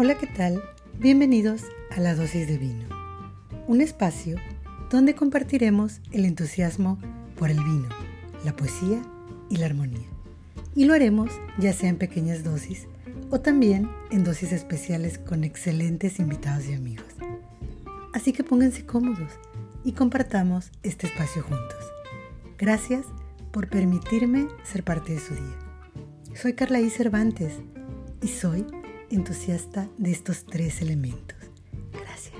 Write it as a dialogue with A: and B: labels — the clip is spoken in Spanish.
A: Hola, ¿qué tal? Bienvenidos a la dosis de vino, un espacio donde compartiremos el entusiasmo por el vino, la poesía y la armonía. Y lo haremos ya sea en pequeñas dosis o también en dosis especiales con excelentes invitados y amigos. Así que pónganse cómodos y compartamos este espacio juntos. Gracias por permitirme ser parte de su día. Soy Carla. Cervantes y soy entusiasta de estos tres elementos. Gracias.